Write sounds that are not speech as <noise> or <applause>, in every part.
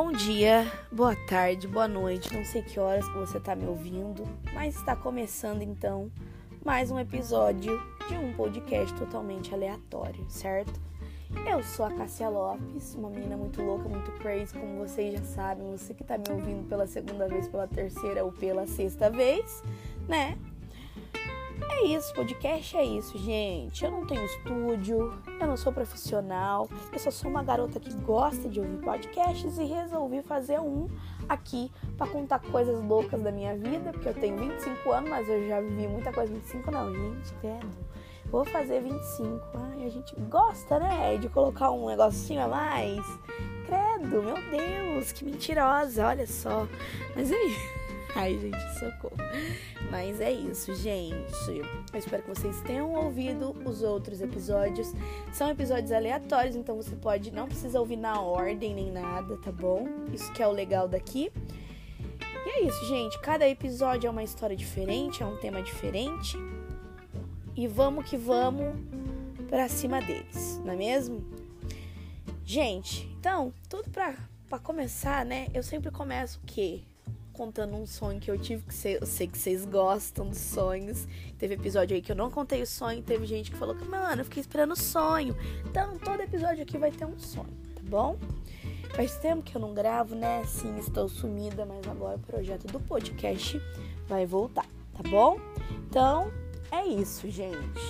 Bom dia, boa tarde, boa noite, não sei que horas que você está me ouvindo, mas está começando então mais um episódio de um podcast totalmente aleatório, certo? Eu sou a Cássia Lopes, uma menina muito louca, muito crazy, como vocês já sabem, você que está me ouvindo pela segunda vez, pela terceira ou pela sexta vez, né? É isso, podcast é isso, gente. Eu não tenho estúdio, eu não sou profissional, eu só sou uma garota que gosta de ouvir podcasts e resolvi fazer um aqui para contar coisas loucas da minha vida, porque eu tenho 25 anos, mas eu já vivi muita coisa. 25 não, gente, credo. Vou fazer 25. Ai, a gente gosta, né, de colocar um negocinho a mais. Credo, meu Deus, que mentirosa, olha só. Mas é isso. Ai, gente, socorro. Mas é isso, gente. Eu espero que vocês tenham ouvido os outros episódios. São episódios aleatórios, então você pode, não precisa ouvir na ordem nem nada, tá bom? Isso que é o legal daqui. E é isso, gente. Cada episódio é uma história diferente, é um tema diferente. E vamos que vamos pra cima deles, não é mesmo? Gente, então, tudo pra começar, né? Eu sempre começo o quê? Contando um sonho que eu tive, que eu sei que vocês gostam dos sonhos. Teve episódio aí que eu não contei o sonho, teve gente que falou que, mano, eu fiquei esperando o sonho. Então, todo episódio aqui vai ter um sonho, tá bom? Faz tempo que eu não gravo, né? Sim, estou sumida, mas agora o projeto do podcast vai voltar, tá bom? Então, é isso, gente.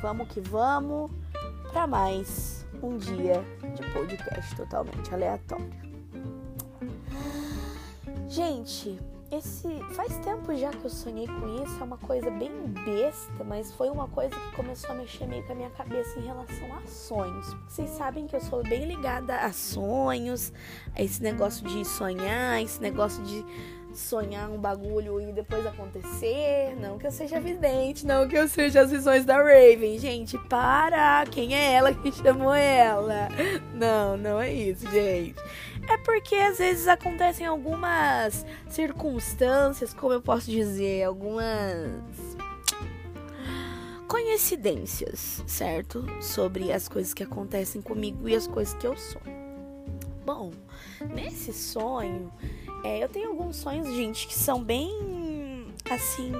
Vamos que vamos para mais um dia de podcast totalmente aleatório. Gente, esse faz tempo já que eu sonhei com isso, é uma coisa bem besta, mas foi uma coisa que começou a mexer meio com a minha cabeça em relação a sonhos. Vocês sabem que eu sou bem ligada a sonhos, a esse negócio de sonhar, esse negócio de sonhar um bagulho e depois acontecer. Não que eu seja vidente, não que eu seja as visões da Raven. Gente, para! Quem é ela que chamou ela? Não, não é isso, gente. É porque às vezes acontecem algumas circunstâncias, como eu posso dizer, algumas coincidências, certo? Sobre as coisas que acontecem comigo e as coisas que eu sonho. Bom, nesse sonho, é, eu tenho alguns sonhos, gente, que são bem assim.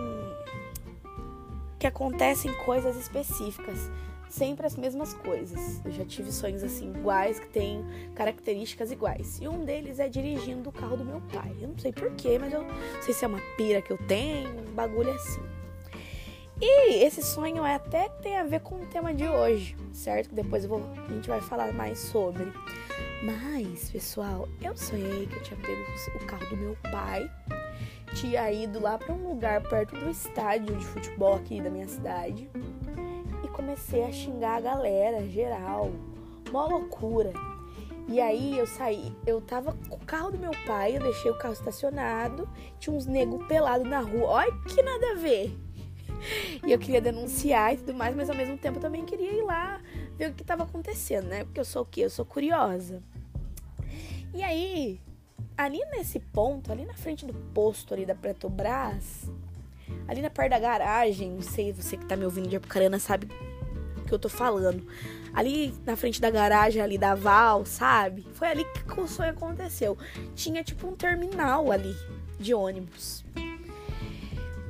que acontecem coisas específicas sempre as mesmas coisas. Eu já tive sonhos assim iguais, que têm características iguais. E um deles é dirigindo o carro do meu pai. Eu não sei porquê, mas eu não sei se é uma pira que eu tenho, um bagulho assim. E esse sonho é até que tem a ver com o tema de hoje, certo? Depois vou, a gente vai falar mais sobre. Mas, pessoal, eu sonhei que eu tinha pego o carro do meu pai, tinha ido lá para um lugar perto do estádio de futebol aqui da minha cidade comecei a xingar a galera, geral. Uma loucura. E aí eu saí, eu tava com o carro do meu pai, eu deixei o carro estacionado, tinha uns negros pelados na rua. Olha que nada a ver. E eu queria denunciar e tudo mais, mas ao mesmo tempo eu também queria ir lá ver o que tava acontecendo, né? Porque eu sou o quê? Eu sou curiosa. E aí, ali nesse ponto, ali na frente do posto ali da Petrobras, ali na parte da garagem, não sei, você que tá me ouvindo de Apucarana sabe que eu tô falando. Ali na frente da garagem ali da Val, sabe? Foi ali que o sonho aconteceu. Tinha tipo um terminal ali de ônibus.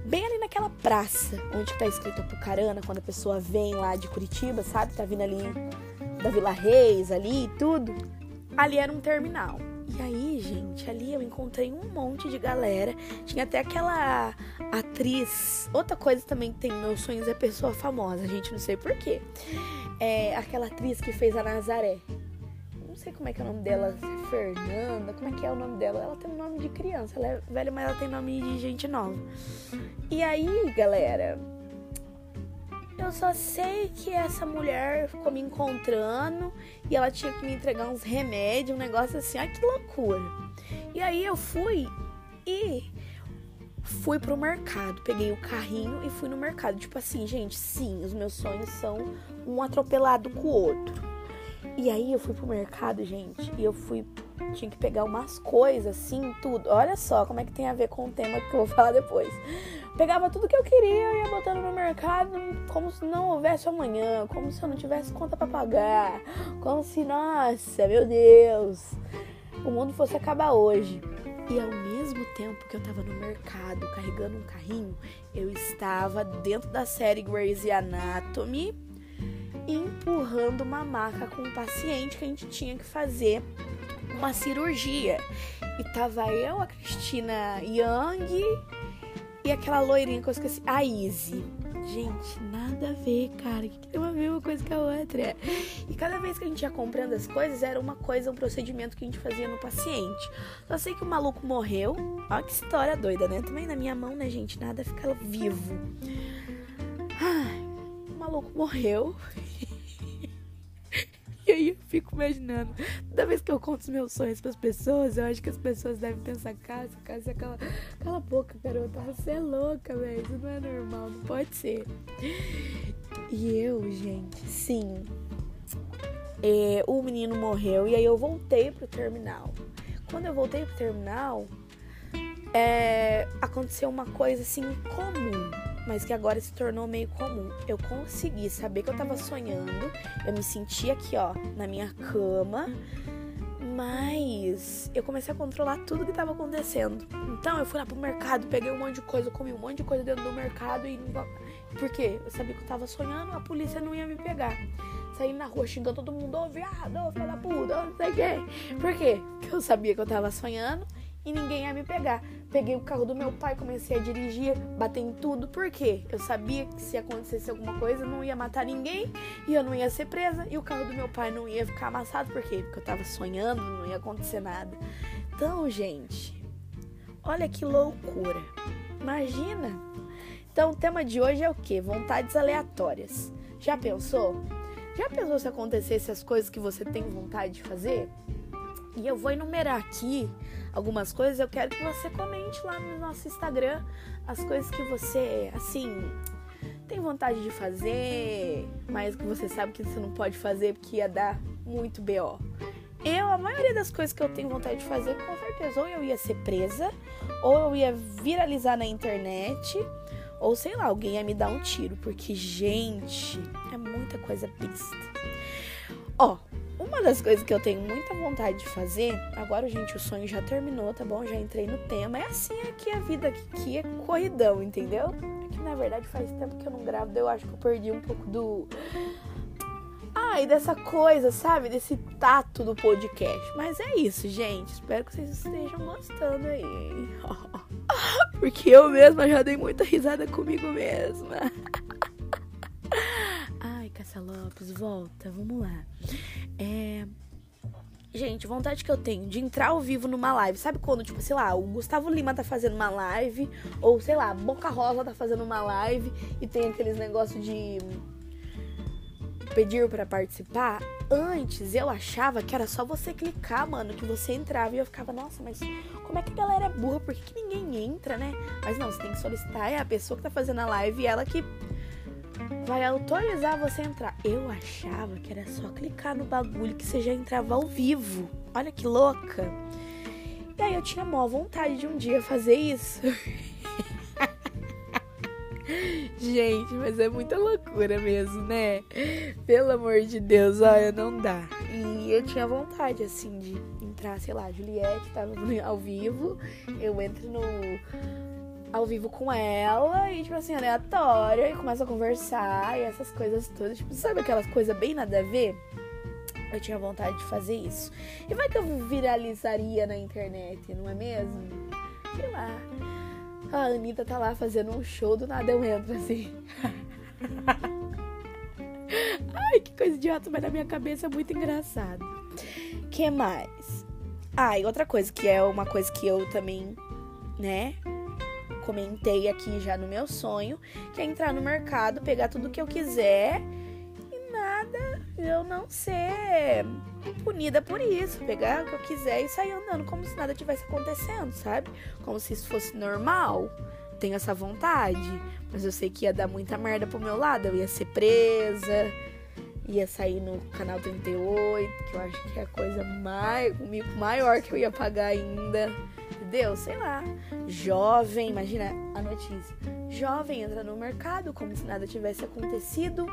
Bem ali naquela praça onde tá escrito Apucarana, quando a pessoa vem lá de Curitiba, sabe? Tá vindo ali da Vila Reis ali e tudo. Ali era um terminal. Aí, gente, ali eu encontrei um monte de galera. Tinha até aquela atriz. Outra coisa também que tem meus sonhos é pessoa famosa, gente, não sei porquê. É aquela atriz que fez a Nazaré. Não sei como é que é o nome dela, Fernanda, como é que é o nome dela? Ela tem um nome de criança, ela é velha, mas ela tem nome de gente nova. E aí, galera, eu só sei que essa mulher ficou me encontrando e ela tinha que me entregar uns remédios, um negócio assim. Ai, que loucura. E aí eu fui e fui pro mercado. Peguei o carrinho e fui no mercado. Tipo assim, gente, sim, os meus sonhos são um atropelado com o outro. E aí eu fui pro mercado, gente, e eu fui tinha que pegar umas coisas assim, tudo. Olha só como é que tem a ver com o tema que eu vou <laughs> falar depois. Pegava tudo que eu queria e ia botando no mercado como se não houvesse amanhã, como se eu não tivesse conta para pagar, como se, nossa, meu Deus. o mundo fosse acabar hoje. E ao mesmo tempo que eu tava no mercado carregando um carrinho, eu estava dentro da série Grey's Anatomy empurrando uma maca com um paciente que a gente tinha que fazer uma cirurgia. E tava eu, a Cristina Young e aquela loirinha que eu esqueci, a Izzy. Gente, nada a ver, cara. Que tem a ver uma coisa com a outra. E cada vez que a gente ia comprando as coisas, era uma coisa, um procedimento que a gente fazia no paciente. Só sei que o maluco morreu. Olha que história doida, né? Também na minha mão, né, gente? Nada fica vivo. O maluco morreu. E aí eu fico imaginando, toda vez que eu conto os meus sonhos para as pessoas, eu acho que as pessoas devem pensar, cara, cara, cala, cala a boca, garota, você é louca, velho, isso não é normal, não pode ser. E eu, gente, sim, é, o menino morreu e aí eu voltei pro terminal. Quando eu voltei pro terminal, é, aconteceu uma coisa assim comum mas que agora se tornou meio comum. Eu consegui saber que eu tava sonhando, eu me sentia aqui, ó, na minha cama, mas eu comecei a controlar tudo que tava acontecendo. Então eu fui lá pro mercado, peguei um monte de coisa, comi um monte de coisa dentro do mercado e. Por quê? Eu sabia que eu tava sonhando, a polícia não ia me pegar. Saí na rua xingando todo mundo, ô viado, ô filha da puta, não sei o quê. Por quê? Porque eu sabia que eu tava sonhando e ninguém ia me pegar. Peguei o carro do meu pai, comecei a dirigir, bater em tudo, por quê? Eu sabia que se acontecesse alguma coisa, não ia matar ninguém e eu não ia ser presa e o carro do meu pai não ia ficar amassado, por quê? Porque eu tava sonhando, não ia acontecer nada. Então, gente, olha que loucura. Imagina. Então, o tema de hoje é o quê? Vontades aleatórias. Já pensou? Já pensou se acontecesse as coisas que você tem vontade de fazer? E eu vou enumerar aqui algumas coisas. Eu quero que você comente lá no nosso Instagram as coisas que você, assim, tem vontade de fazer, mas que você sabe que você não pode fazer porque ia dar muito BO. Eu, a maioria das coisas que eu tenho vontade de fazer, com certeza, ou eu ia ser presa, ou eu ia viralizar na internet, ou sei lá, alguém ia me dar um tiro, porque, gente, é muita coisa pista. Ó, uma das coisas que eu tenho muita vontade de fazer, agora, gente, o sonho já terminou, tá bom? Já entrei no tema. É assim aqui a vida aqui é corridão, entendeu? É que na verdade faz tempo que eu não gravo, eu acho que eu perdi um pouco do. Ai, dessa coisa, sabe? Desse tato do podcast. Mas é isso, gente. Espero que vocês estejam gostando aí. <laughs> Porque eu mesma já dei muita risada comigo mesma. Cássia Lopes, volta, vamos lá. É. Gente, vontade que eu tenho de entrar ao vivo numa live. Sabe quando, tipo, sei lá, o Gustavo Lima tá fazendo uma live, ou sei lá, Boca Rosa tá fazendo uma live e tem aqueles negócios de pedir para participar. Antes eu achava que era só você clicar, mano, que você entrava e eu ficava, nossa, mas como é que a galera é burra? Por que, que ninguém entra, né? Mas não, você tem que solicitar, é a pessoa que tá fazendo a live e ela que vai autorizar você a entrar. Eu achava que era só clicar no bagulho que você já entrava ao vivo. Olha que louca. E aí eu tinha mó vontade de um dia fazer isso. <laughs> Gente, mas é muita loucura mesmo, né? Pelo amor de Deus, olha, não dá. E eu tinha vontade, assim, de entrar, sei lá, Juliette tava <laughs> ao vivo, eu entro no ao vivo com ela e, tipo assim, aleatória e começa a conversar e essas coisas todas. Tipo, sabe aquelas coisas bem nada a ver? Eu tinha vontade de fazer isso. E vai que eu viralizaria na internet, não é mesmo? Sei lá. A Anitta tá lá fazendo um show, do nada eu entro assim. <laughs> Ai, que coisa idiota, mas na minha cabeça é muito engraçado. que mais? Ah, e outra coisa, que é uma coisa que eu também, né, comentei aqui já no meu sonho, que é entrar no mercado, pegar tudo que eu quiser e nada, eu não ser punida por isso, pegar o que eu quiser e sair andando como se nada tivesse acontecendo, sabe? Como se isso fosse normal. Tenho essa vontade, mas eu sei que ia dar muita merda pro meu lado, eu ia ser presa, ia sair no canal 38, que eu acho que é a coisa o mico maior que eu ia pagar ainda. Entendeu? Sei lá. Jovem, imagina a notícia. Jovem entra no mercado como se nada tivesse acontecido.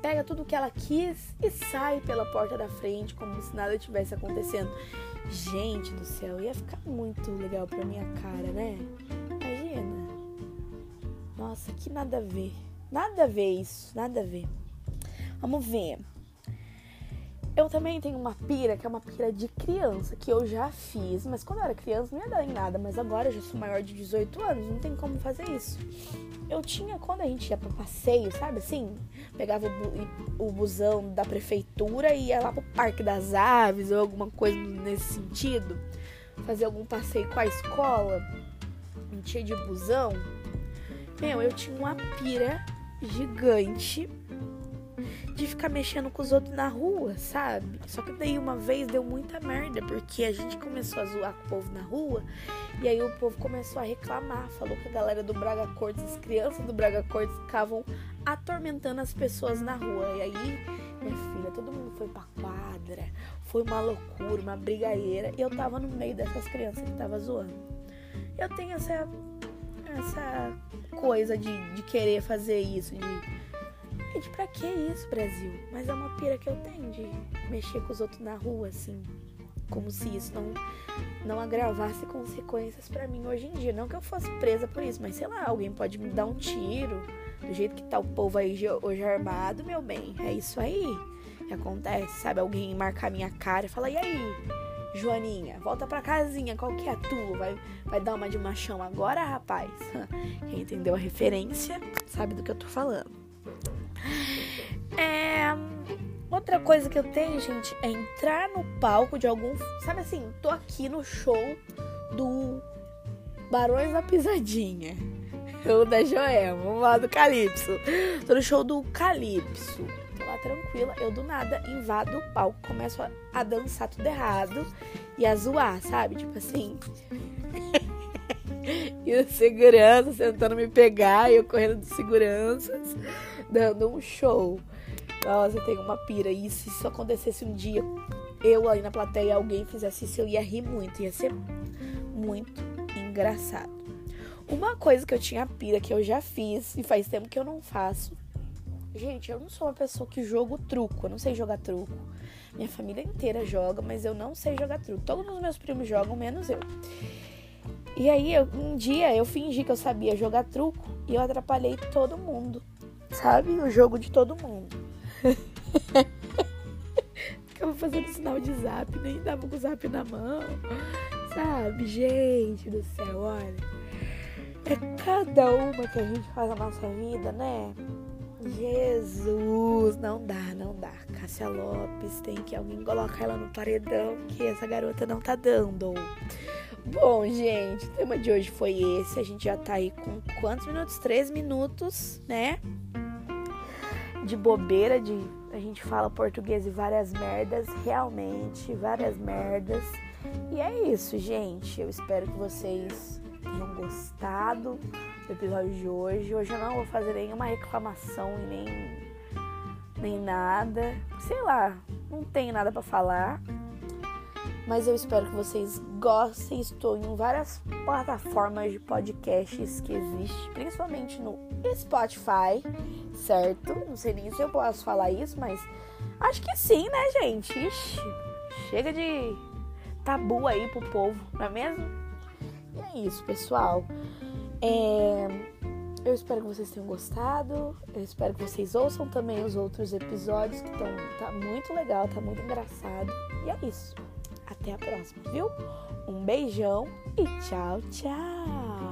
pega tudo que ela quis e sai pela porta da frente como se nada tivesse acontecendo. Gente do céu, ia ficar muito legal pra minha cara, né? Imagina. Nossa, que nada a ver. Nada a ver isso, nada a ver. Vamos ver. Eu também tenho uma pira, que é uma pira de criança, que eu já fiz, mas quando eu era criança não ia dar em nada, mas agora eu já sou maior de 18 anos, não tem como fazer isso. Eu tinha, quando a gente ia pra passeio, sabe assim? Pegava o, bu o busão da prefeitura e ia lá pro Parque das Aves ou alguma coisa nesse sentido, fazer algum passeio com a escola, a gente ia de busão. Meu, eu tinha uma pira gigante de ficar mexendo com os outros na rua, sabe? Só que daí uma vez deu muita merda, porque a gente começou a zoar com o povo na rua, e aí o povo começou a reclamar, falou que a galera do Braga Cortes, as crianças do Braga Cortes ficavam atormentando as pessoas na rua. E aí, minha filha, todo mundo foi pra quadra, foi uma loucura, uma brigadeira, e eu tava no meio dessas crianças que tava zoando. Eu tenho essa essa coisa de, de querer fazer isso, de Gente, pra que isso, Brasil? Mas é uma pira que eu tenho de mexer com os outros na rua, assim. Como se isso não, não agravasse consequências para mim hoje em dia. Não que eu fosse presa por isso, mas sei lá, alguém pode me dar um tiro. Do jeito que tá o povo aí hoje armado, meu bem. É isso aí que acontece, sabe? Alguém marcar minha cara e falar, e aí? Joaninha, volta pra casinha, qual que é a tua? Vai, vai dar uma de machão agora, rapaz? <laughs> Quem entendeu a referência sabe do que eu tô falando. Outra coisa que eu tenho, gente, é entrar no palco de algum. Sabe assim, tô aqui no show do Barões da Pisadinha. <laughs> Ou da Joelma, vamos lá do Calypso. Tô no show do Calypso. Tô lá tranquila. Eu do nada invado o palco, começo a, a dançar tudo errado e a zoar, sabe? Tipo assim. <laughs> e o segurança tentando me pegar, e eu correndo de seguranças, dando um show. Nossa, eu tenho uma pira. E se isso acontecesse um dia, eu ali na plateia, alguém fizesse isso, eu ia rir muito. Ia ser muito engraçado. Uma coisa que eu tinha pira, que eu já fiz, e faz tempo que eu não faço. Gente, eu não sou uma pessoa que jogo truco, eu não sei jogar truco. Minha família inteira joga, mas eu não sei jogar truco. Todos os meus primos jogam, menos eu. E aí, eu, um dia eu fingi que eu sabia jogar truco e eu atrapalhei todo mundo. Sabe? O jogo de todo mundo. <laughs> Ficava fazendo sinal de zap, nem dava com o zap na mão. Sabe? Gente do céu, olha. É cada uma que a gente faz na nossa vida, né? Jesus, não dá, não dá. Cássia Lopes, tem que alguém colocar ela no paredão, que essa garota não tá dando. Bom, gente, o tema de hoje foi esse. A gente já tá aí com quantos minutos? Três minutos, né? De bobeira, de a gente fala português e várias merdas, realmente, várias merdas. E é isso, gente. Eu espero que vocês tenham gostado do episódio de hoje. Hoje eu não vou fazer nenhuma reclamação e nem nem nada. Sei lá, não tenho nada para falar. Mas eu espero que vocês gostem. Estou em várias plataformas de podcasts que existem, principalmente no Spotify, certo? Não sei nem se eu posso falar isso, mas acho que sim, né, gente? Ixi, chega de tabu aí pro povo, não é mesmo? E é isso, pessoal. É... Eu espero que vocês tenham gostado. Eu espero que vocês ouçam também os outros episódios que estão tá muito legal, tá muito engraçado. E é isso. Até a próxima, viu? Um beijão e tchau, tchau!